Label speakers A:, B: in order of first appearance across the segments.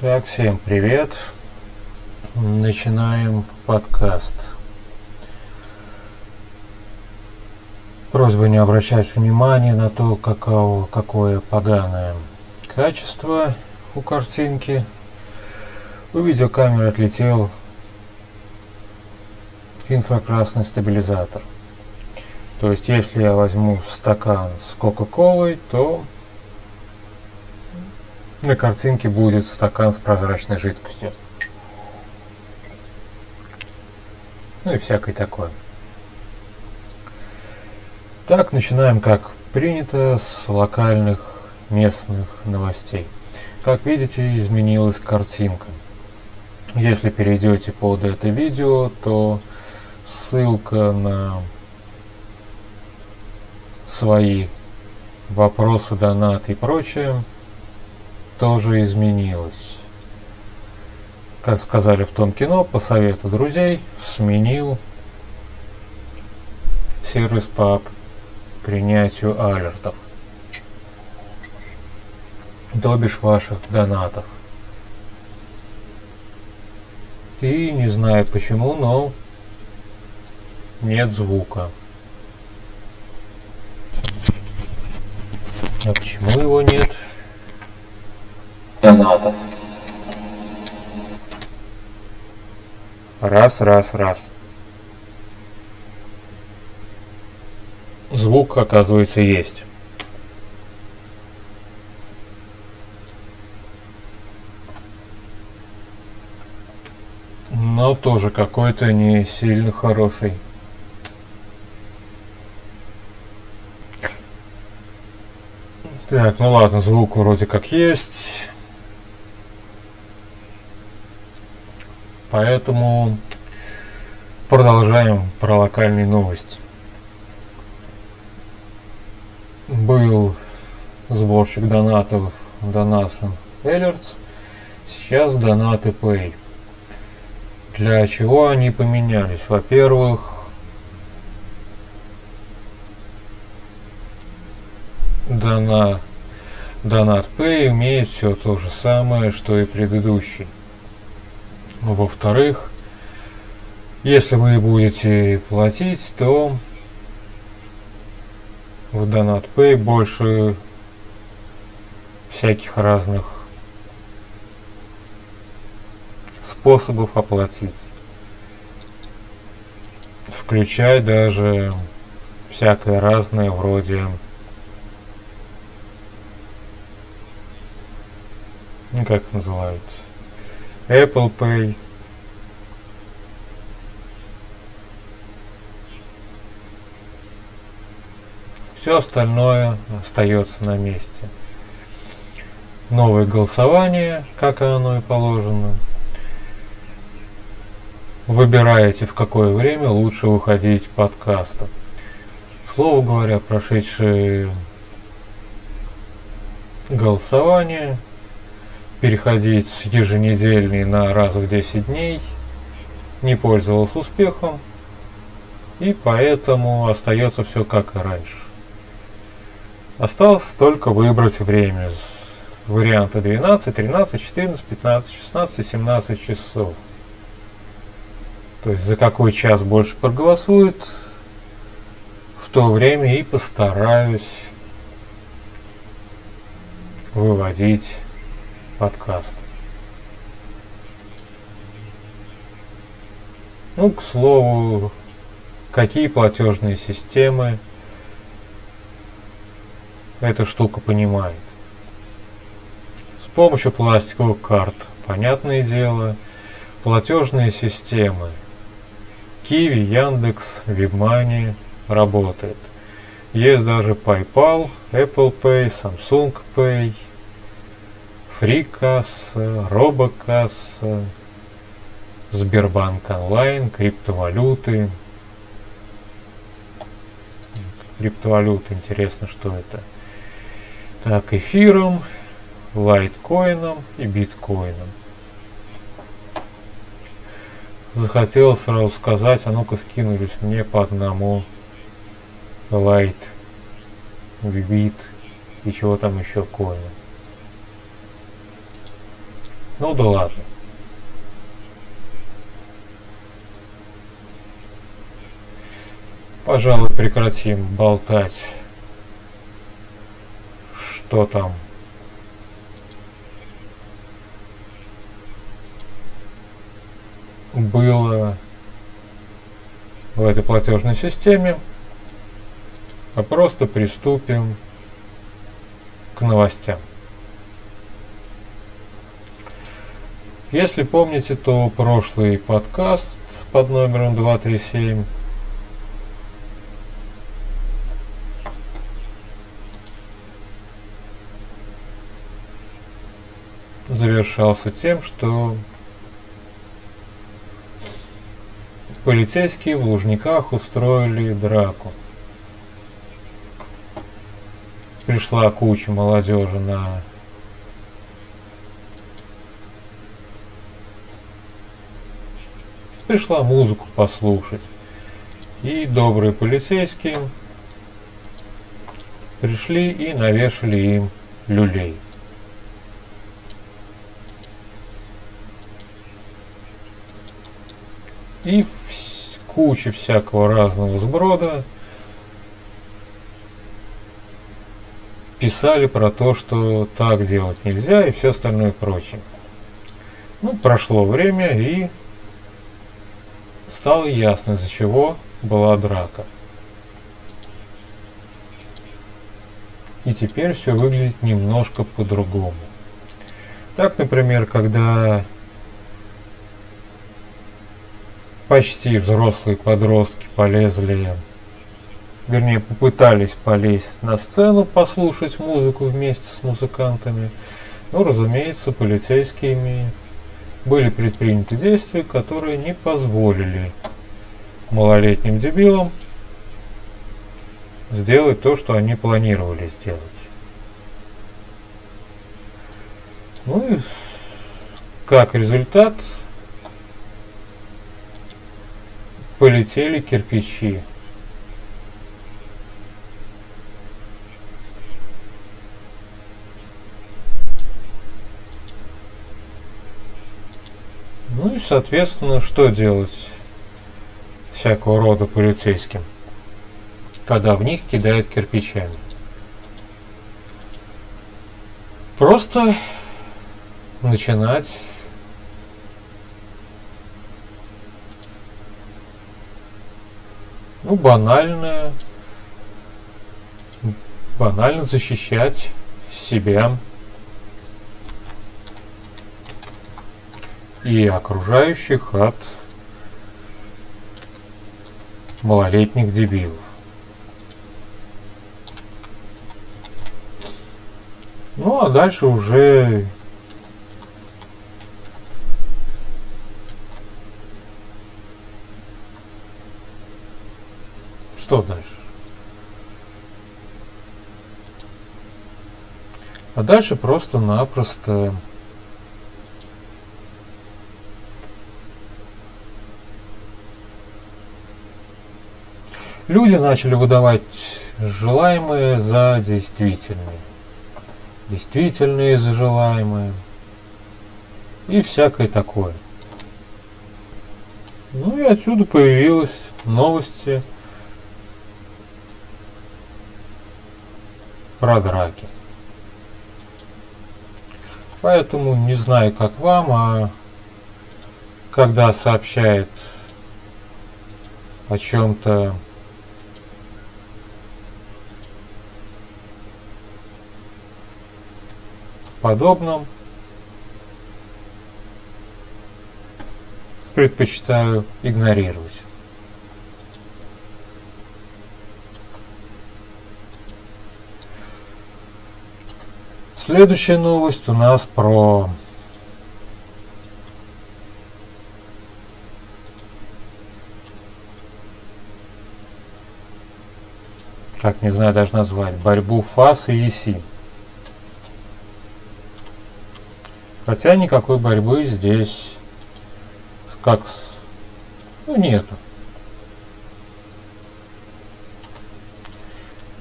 A: Так, всем привет. Начинаем подкаст. Просьба не обращать внимания на то, каково, какое поганое качество у картинки. У видеокамеры отлетел инфракрасный стабилизатор. То есть, если я возьму стакан с Кока-Колой, то на картинке будет стакан с прозрачной жидкостью. Ну и всякое такое. Так, начинаем, как принято, с локальных местных новостей. Как видите, изменилась картинка. Если перейдете под это видео, то ссылка на свои вопросы, донаты и прочее тоже изменилось. Как сказали в том кино, по совету друзей сменил сервис по принятию алертов. То бишь ваших донатов. И не знаю почему, но нет звука. А почему его нет?
B: Донатов.
A: Раз, раз, раз. Звук, оказывается, есть. Но тоже какой-то не сильно хороший. Так, ну ладно, звук вроде как есть. Поэтому продолжаем про локальные новости. Был сборщик донатов Donation Alerts, сейчас донаты Pay. Для чего они поменялись? Во-первых, донат, донат Pay имеет все то же самое, что и предыдущий. Во-вторых, если вы будете платить, то в Donat Pay больше всяких разных способов оплатить. Включая даже всякое разное вроде ну, как называют Apple Pay. Все остальное остается на месте. Новое голосование, как оно и положено. Выбираете, в какое время лучше выходить подкастом. Слово говоря, прошедшие голосование переходить с еженедельной на раз в 10 дней не пользовался успехом, и поэтому остается все как и раньше. Осталось только выбрать время. Варианты 12, 13, 14, 15, 16, 17 часов. То есть за какой час больше проголосует, в то время и постараюсь выводить подкаст. Ну, к слову, какие платежные системы эта штука понимает. С помощью пластиковых карт, понятное дело, платежные системы Kiwi, Яндекс, Вибмани работает. Есть даже PayPal, Apple Pay, Samsung Pay – фрикасса, робокасса, Сбербанк онлайн, криптовалюты. Криптовалюты, интересно, что это. Так, эфиром, лайткоином и биткоином. Захотел сразу сказать, а ну-ка скинулись мне по одному лайт, бит и чего там еще коина. Ну да ладно. Пожалуй, прекратим болтать, что там было в этой платежной системе, а просто приступим к новостям. Если помните, то прошлый подкаст под номером 237 завершался тем, что полицейские в Лужниках устроили драку. Пришла куча молодежи на пришла музыку послушать. И добрые полицейские пришли и навешали им люлей. И куча всякого разного сброда писали про то, что так делать нельзя и все остальное прочее. Ну, прошло время и стало ясно, из-за чего была драка. И теперь все выглядит немножко по-другому. Так, например, когда почти взрослые подростки полезли, вернее попытались полезть на сцену, послушать музыку вместе с музыкантами, ну, разумеется, полицейскими были предприняты действия, которые не позволили малолетним дебилам сделать то, что они планировали сделать. Ну и как результат полетели кирпичи. Соответственно, что делать всякого рода полицейским, когда в них кидают кирпичами? Просто начинать ну, банально, банально защищать себя и окружающих от малолетних дебилов. Ну а дальше уже Что дальше? А дальше просто-напросто люди начали выдавать желаемые за действительные. Действительные за желаемые. И всякое такое. Ну и отсюда появилась новости про драки. Поэтому не знаю, как вам, а когда сообщает о чем-то подобном, предпочитаю игнорировать. Следующая новость у нас про как не знаю даже назвать, борьбу ФАС и ЕСИ. Хотя никакой борьбы здесь как ну, нету.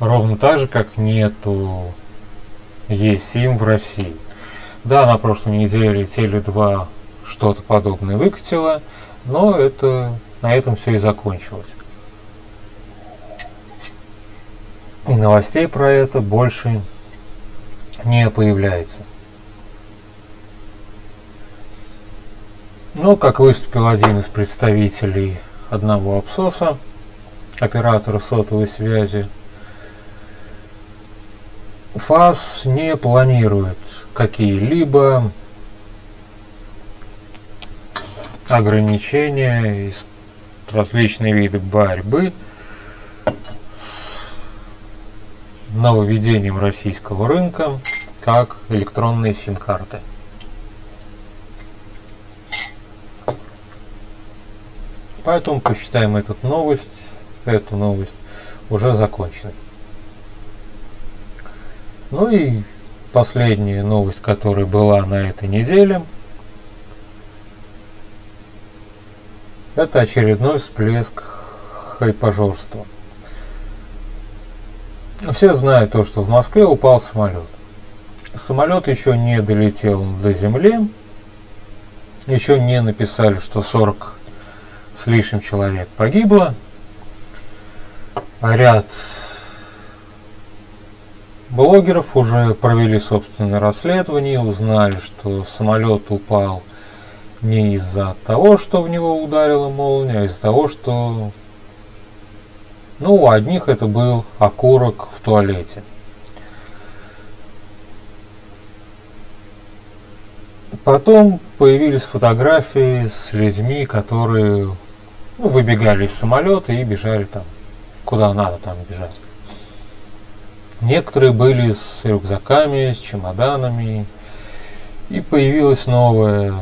A: Ровно так же, как нету ЕСИМ в России. Да, на прошлой неделе Теле2 что-то подобное выкатило, но это на этом все и закончилось. И новостей про это больше не появляется. Но, как выступил один из представителей одного абсоса, оператора сотовой связи, ФАС не планирует какие-либо ограничения и различные виды борьбы с нововведением российского рынка, как электронные сим-карты. Поэтому посчитаем эту новость, эту новость уже законченной. Ну и последняя новость, которая была на этой неделе, это очередной всплеск хайпажорства. Все знают то, что в Москве упал самолет. Самолет еще не долетел до земли, еще не написали, что 40 с лишним человек погибло. А ряд блогеров уже провели собственное расследование, узнали, что самолет упал не из-за того, что в него ударила молния, а из-за того, что ну, у одних это был окурок в туалете. Потом появились фотографии с людьми, которые ну, выбегали из самолета и бежали там, куда надо там бежать. Некоторые были с рюкзаками, с чемоданами, и появилась новая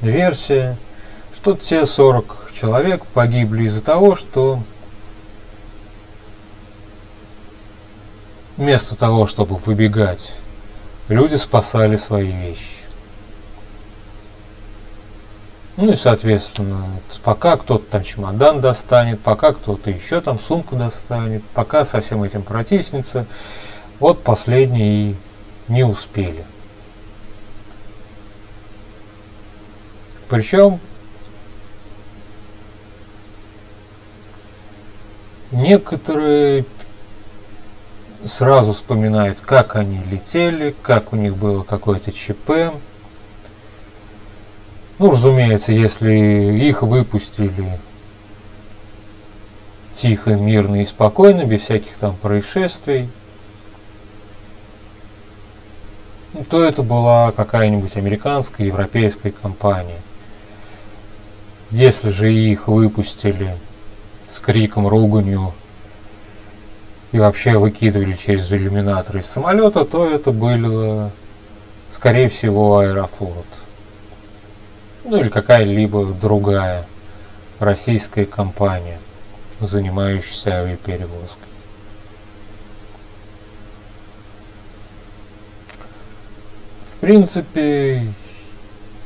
A: версия, что те 40 человек погибли из-за того, что вместо того, чтобы выбегать, люди спасали свои вещи. Ну и, соответственно, пока кто-то там чемодан достанет, пока кто-то еще там сумку достанет, пока со всем этим протиснется, вот последние и не успели. Причем некоторые сразу вспоминают, как они летели, как у них было какое-то ЧП, ну, разумеется, если их выпустили тихо, мирно и спокойно, без всяких там происшествий, то это была какая-нибудь американская, европейская компания. Если же их выпустили с криком, руганью и вообще выкидывали через иллюминатор из самолета, то это было, скорее всего, Аэрофлот ну или какая-либо другая российская компания, занимающаяся авиаперевозкой. В принципе,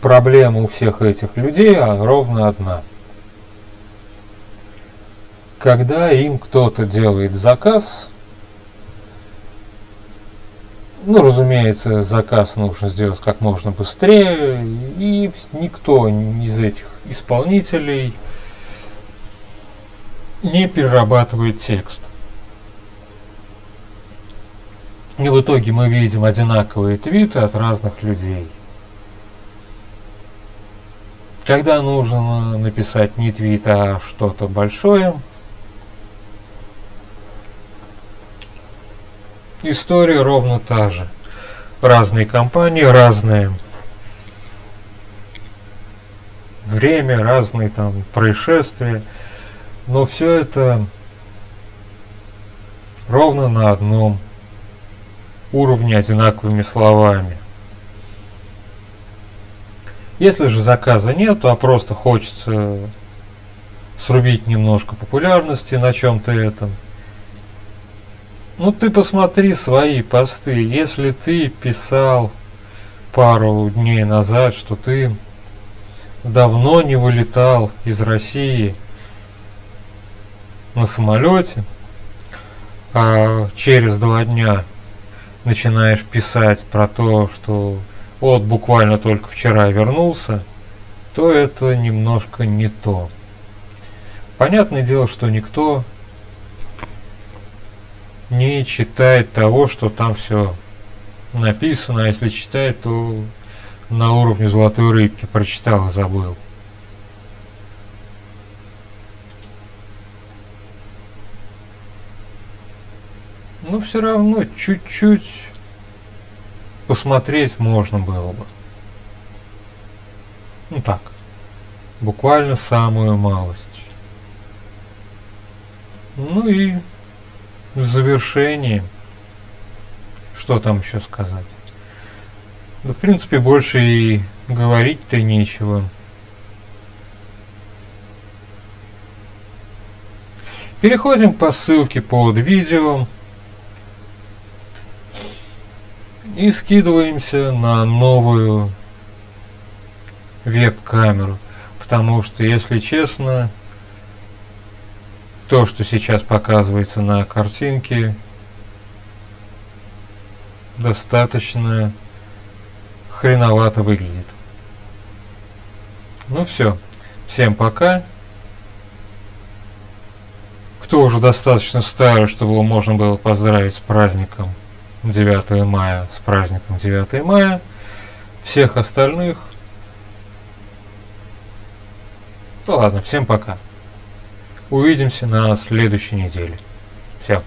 A: проблема у всех этих людей ровно одна. Когда им кто-то делает заказ, ну, разумеется, заказ нужно сделать как можно быстрее, и никто из этих исполнителей не перерабатывает текст. И в итоге мы видим одинаковые твиты от разных людей. Когда нужно написать не твит, а что-то большое – История ровно та же. Разные компании, разные время, разные там происшествия. Но все это ровно на одном уровне одинаковыми словами. Если же заказа нет, а просто хочется срубить немножко популярности на чем-то этом – ну ты посмотри свои посты. Если ты писал пару дней назад, что ты давно не вылетал из России на самолете, а через два дня начинаешь писать про то, что вот буквально только вчера вернулся, то это немножко не то. Понятное дело, что никто не читает того, что там все написано, а если читает, то на уровне золотой рыбки прочитал и забыл. Но все равно чуть-чуть посмотреть можно было бы. Ну так, буквально самую малость. Ну и в завершении, что там еще сказать? Да, в принципе, больше и говорить-то нечего. Переходим по ссылке под видео и скидываемся на новую веб-камеру. Потому что, если честно, то, что сейчас показывается на картинке, достаточно хреновато выглядит. Ну все, всем пока. Кто уже достаточно старый, чтобы его можно было поздравить с праздником 9 мая, с праздником 9 мая. Всех остальных. Ну ладно, всем пока. Увидимся на следующей неделе. Все.